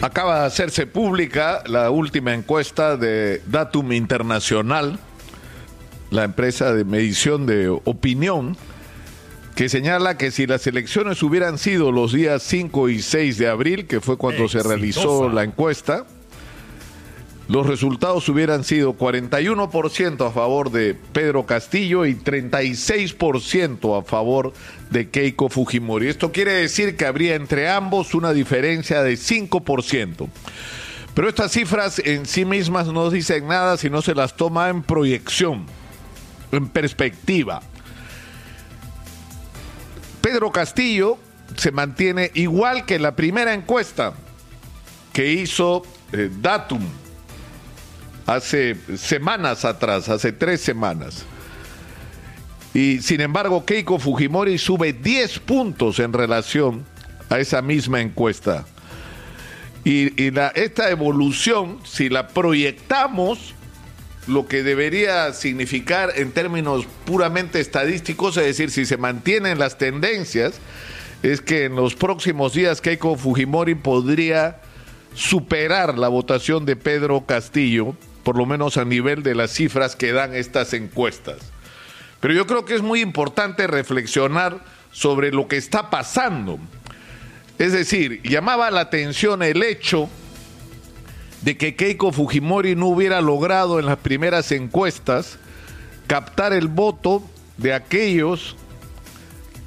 Acaba de hacerse pública la última encuesta de Datum Internacional, la empresa de medición de opinión, que señala que si las elecciones hubieran sido los días 5 y 6 de abril, que fue cuando se realizó la encuesta, los resultados hubieran sido 41% a favor de Pedro Castillo y 36% a favor de Keiko Fujimori. Esto quiere decir que habría entre ambos una diferencia de 5%. Pero estas cifras en sí mismas no dicen nada si no se las toma en proyección, en perspectiva. Pedro Castillo se mantiene igual que la primera encuesta que hizo eh, Datum hace semanas atrás, hace tres semanas. Y sin embargo, Keiko Fujimori sube 10 puntos en relación a esa misma encuesta. Y, esta evolución, si la proyectamos, lo que debería significar en términos puramente estadísticos, es decir, si se mantienen las tendencias, es que en los próximos días Keiko Fujimori podría superar la votación de Pedro Castillo por lo menos a nivel de las cifras que dan estas encuestas. Pero yo creo que es muy importante reflexionar sobre lo que está pasando. Es decir, llamaba la atención el hecho de que Keiko Fujimori no hubiera logrado en las primeras encuestas captar el voto de aquellos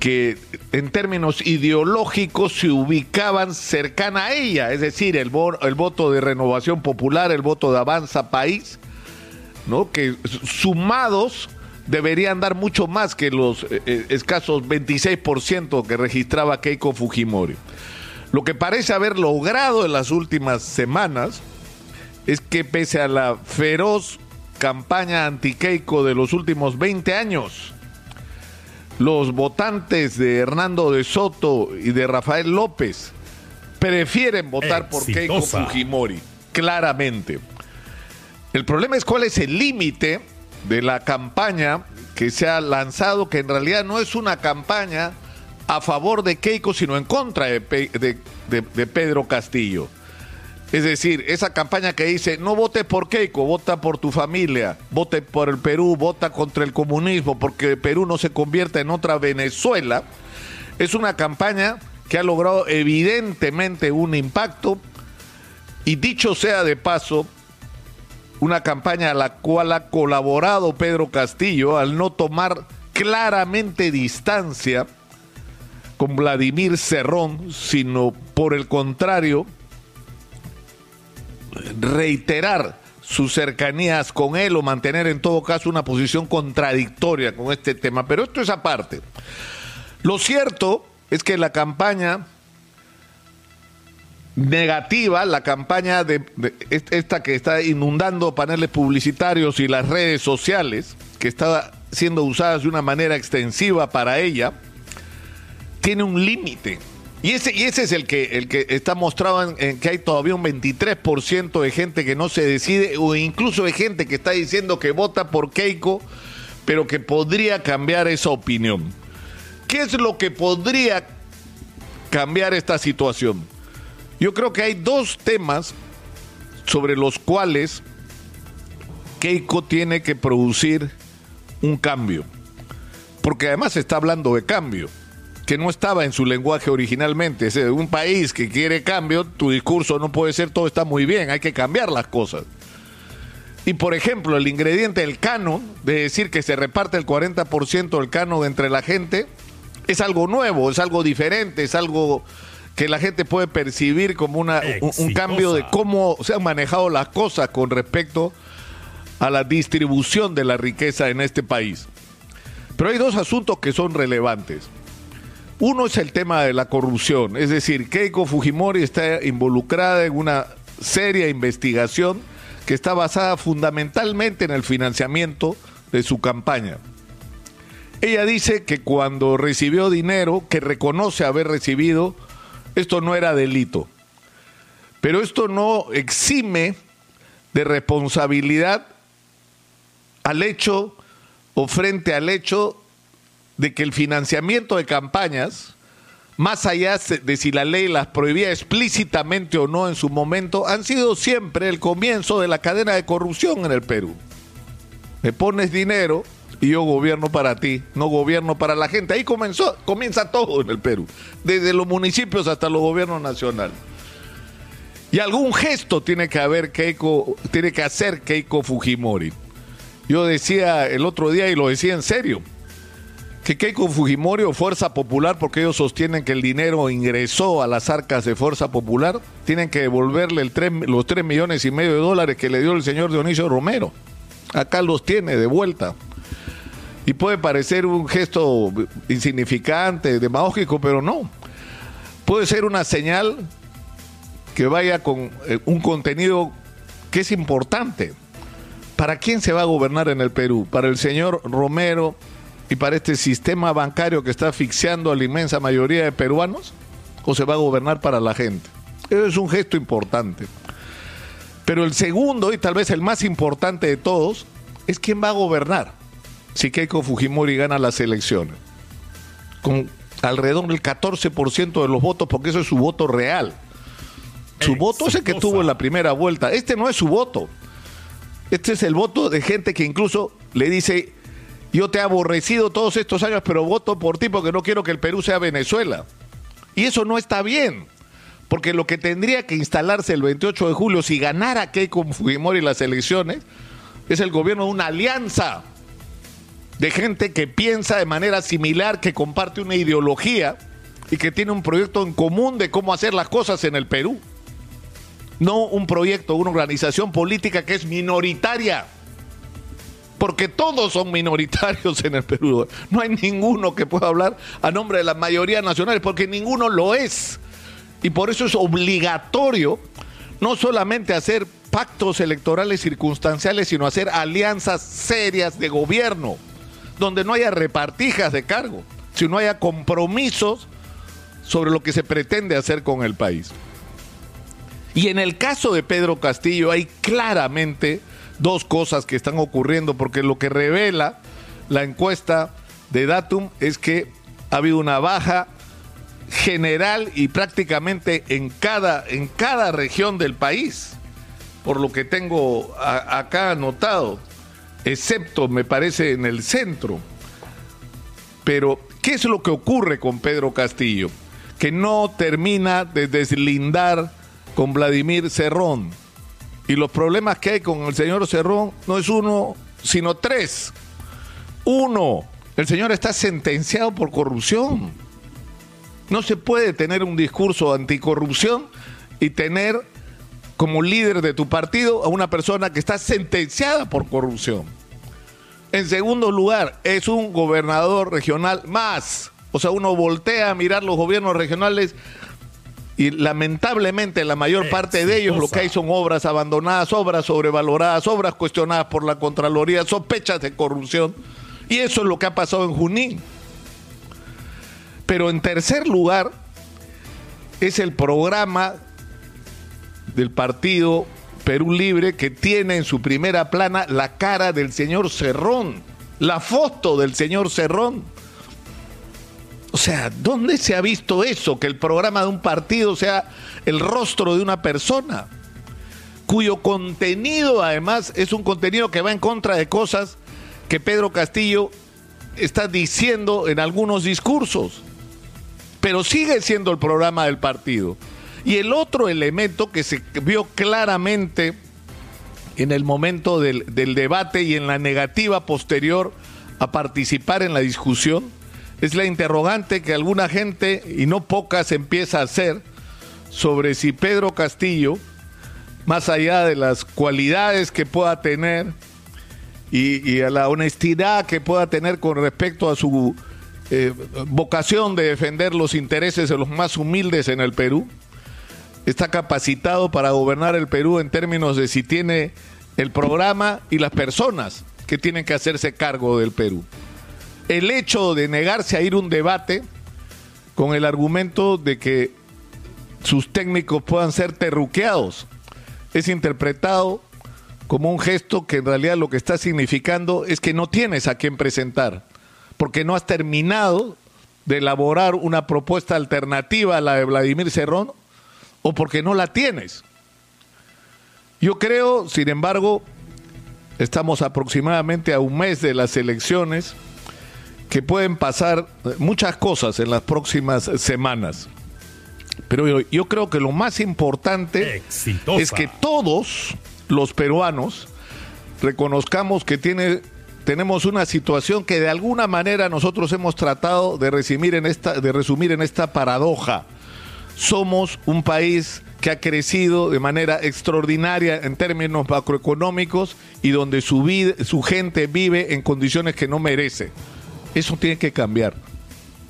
que en términos ideológicos se ubicaban cercana a ella, es decir, el, el voto de renovación popular, el voto de avanza país, ¿no? que sumados deberían dar mucho más que los eh, eh, escasos 26% que registraba Keiko Fujimori. Lo que parece haber logrado en las últimas semanas es que pese a la feroz campaña anti-Keiko de los últimos 20 años, los votantes de Hernando de Soto y de Rafael López prefieren votar por Keiko Fujimori, claramente. El problema es cuál es el límite de la campaña que se ha lanzado, que en realidad no es una campaña a favor de Keiko, sino en contra de, de Pedro Castillo. Es decir, esa campaña que dice, no vote por Keiko, vota por tu familia, vote por el Perú, vota contra el comunismo, porque Perú no se convierta en otra Venezuela, es una campaña que ha logrado evidentemente un impacto. Y dicho sea de paso, una campaña a la cual ha colaborado Pedro Castillo al no tomar claramente distancia con Vladimir Cerrón, sino por el contrario, reiterar sus cercanías con él o mantener en todo caso una posición contradictoria con este tema. Pero esto es aparte. Lo cierto es que la campaña negativa, la campaña de, esta que está inundando paneles publicitarios y las redes sociales, que está siendo usadas de una manera extensiva para ella, tiene un límite. Y ese, y ese es el que, el que está mostrado en, que hay todavía un 23% de gente que no se decide, o incluso de gente que está diciendo que vota por Keiko, pero que podría cambiar esa opinión. ¿Qué es lo que podría cambiar esta situación? Yo creo que hay dos temas sobre los cuales Keiko tiene que producir un cambio. Porque además se está hablando de cambio que no estaba en su lenguaje originalmente. Es un país que quiere cambio, tu discurso no puede ser todo está muy bien, hay que cambiar las cosas. Y por ejemplo, el ingrediente del cano, de decir que se reparte el 40% del cano entre la gente, es algo nuevo, es algo diferente, es algo que la gente puede percibir como una, un, cambio de cómo se han manejado las cosas con respecto a la distribución de la riqueza en este país. Pero hay dos asuntos que son relevantes. Uno es el tema de la corrupción, es decir, Keiko Fujimori está involucrada en una seria investigación que está basada fundamentalmente en el financiamiento de su campaña. Ella dice que cuando recibió dinero, que reconoce haber recibido, esto no era delito. Pero esto no exime de responsabilidad al hecho o frente al hecho de que el financiamiento de campañas más allá de si la ley las prohibía explícitamente o no en su momento, han sido siempre el comienzo de la cadena de corrupción en el Perú. Me pones dinero y yo gobierno para ti, no gobierno para la gente. Ahí comenzó, comienza todo en el Perú, desde los municipios hasta los gobiernos nacionales. Y algún gesto tiene que haber Keiko, tiene que hacer Keiko Fujimori. Yo decía el otro día y lo decía en serio, que Keiko Fujimori o Fuerza Popular, porque ellos sostienen que el dinero ingresó a las arcas de Fuerza Popular, tienen que devolverle los 3 millones y medio de dólares que le dio el señor Dionisio Romero. Acá los tiene de vuelta. Y puede parecer un gesto insignificante, demagógico, pero no. Puede ser una señal que vaya con eh, un contenido que es importante. ¿Para quién se va a gobernar en el Perú? ¿Para el señor Romero y para este sistema bancario que está asfixiando a la inmensa mayoría de peruanos? ¿O se va a gobernar para la gente? Eso es un gesto importante. Pero el segundo, y tal vez el más importante de todos, es quién va a gobernar si Keiko Fujimori gana las elecciones. Con alrededor del 14% de los votos, porque eso es su voto real. Su voto es el que tuvo en la primera vuelta. Este no es su voto. Este es el voto de gente que incluso le dice, yo te he aborrecido todos estos años, pero voto por ti porque no quiero que el Perú sea Venezuela. Y eso no está bien, porque lo que tendría que instalarse el 28 de julio si ganara Keiko Fujimori las elecciones es el gobierno de una alianza de gente que piensa de manera similar, que comparte una ideología y que tiene un proyecto en común de cómo hacer las cosas en el Perú. No un proyecto, una organización política que es minoritaria porque todos son minoritarios en el Perú. No hay ninguno que pueda hablar a nombre de la mayoría nacional, porque ninguno lo es. Y por eso es obligatorio no solamente hacer pactos electorales circunstanciales, sino hacer alianzas serias de gobierno, donde no haya repartijas de cargo, sino haya compromisos sobre lo que se pretende hacer con el país. Y en el caso de Pedro Castillo hay claramente dos cosas que están ocurriendo, porque lo que revela la encuesta de Datum es que ha habido una baja general y prácticamente en cada, en cada región del país, por lo que tengo acá anotado, excepto me parece en el centro. Pero, ¿qué es lo que ocurre con Pedro Castillo? Que no termina de deslindar con Vladimir Cerrón y los problemas que hay con el señor Cerrón no es uno, sino tres. Uno, el señor está sentenciado por corrupción. No se puede tener un discurso anticorrupción y tener como líder de tu partido a una persona que está sentenciada por corrupción. En segundo lugar, es un gobernador regional más. O sea, uno voltea a mirar los gobiernos regionales y lamentablemente la mayor parte de ellos lo que hay son obras abandonadas, obras sobrevaloradas, obras cuestionadas por la Contraloría, sospechas de corrupción. Y eso es lo que ha pasado en Junín. Pero en tercer lugar es el programa del partido Perú Libre que tiene en su primera plana la cara del señor Cerrón, la foto del señor Cerrón o sea, ¿dónde se ha visto eso? Que el programa de un partido sea el rostro de una persona, cuyo contenido además es un contenido que va en contra de cosas que Pedro Castillo está diciendo en algunos discursos, pero sigue siendo el programa del partido. Y el otro elemento que se vio claramente en el momento del, del debate y en la negativa posterior a participar en la discusión, es la interrogante que alguna gente, y no pocas, empieza a hacer sobre si Pedro Castillo, más allá de las cualidades que pueda tener y, a la honestidad que pueda tener con respecto a su eh, vocación de defender los intereses de los más humildes en el Perú, está capacitado para gobernar el Perú en términos de si tiene el programa y las personas que tienen que hacerse cargo del Perú el hecho de negarse a ir un debate con el argumento de que sus técnicos puedan ser terruqueados es interpretado como un gesto que en realidad lo que está significando es que no tienes a quién presentar, porque no has terminado de elaborar una propuesta alternativa a la de Vladimir Cerrón o porque no la tienes. Yo creo, sin embargo, estamos aproximadamente a un mes de las elecciones, que pueden pasar muchas cosas en las próximas semanas. Pero yo, yo creo que lo más importante Exitosa. es que todos los peruanos reconozcamos que tiene, tenemos una situación que de alguna manera nosotros hemos tratado de resumir en esta, de resumir en esta paradoja. Somos un país que ha crecido de manera extraordinaria en términos macroeconómicos y donde su, vida, su gente vive en condiciones que no merece. Eso tiene que cambiar.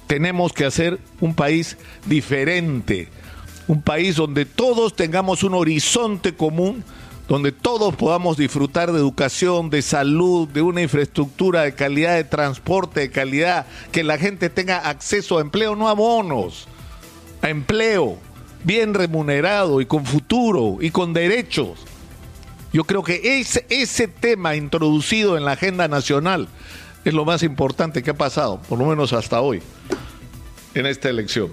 Tenemos que hacer un país diferente, un país donde todos tengamos un horizonte común, donde todos podamos disfrutar de educación, de salud, de una infraestructura de calidad de transporte, de calidad, que la gente tenga acceso a empleo, no a bonos, a empleo bien remunerado y con futuro y con derechos. Yo creo que ese, ese tema introducido en la agenda nacional es lo más importante que ha pasado, por lo menos hasta hoy, en esta elección.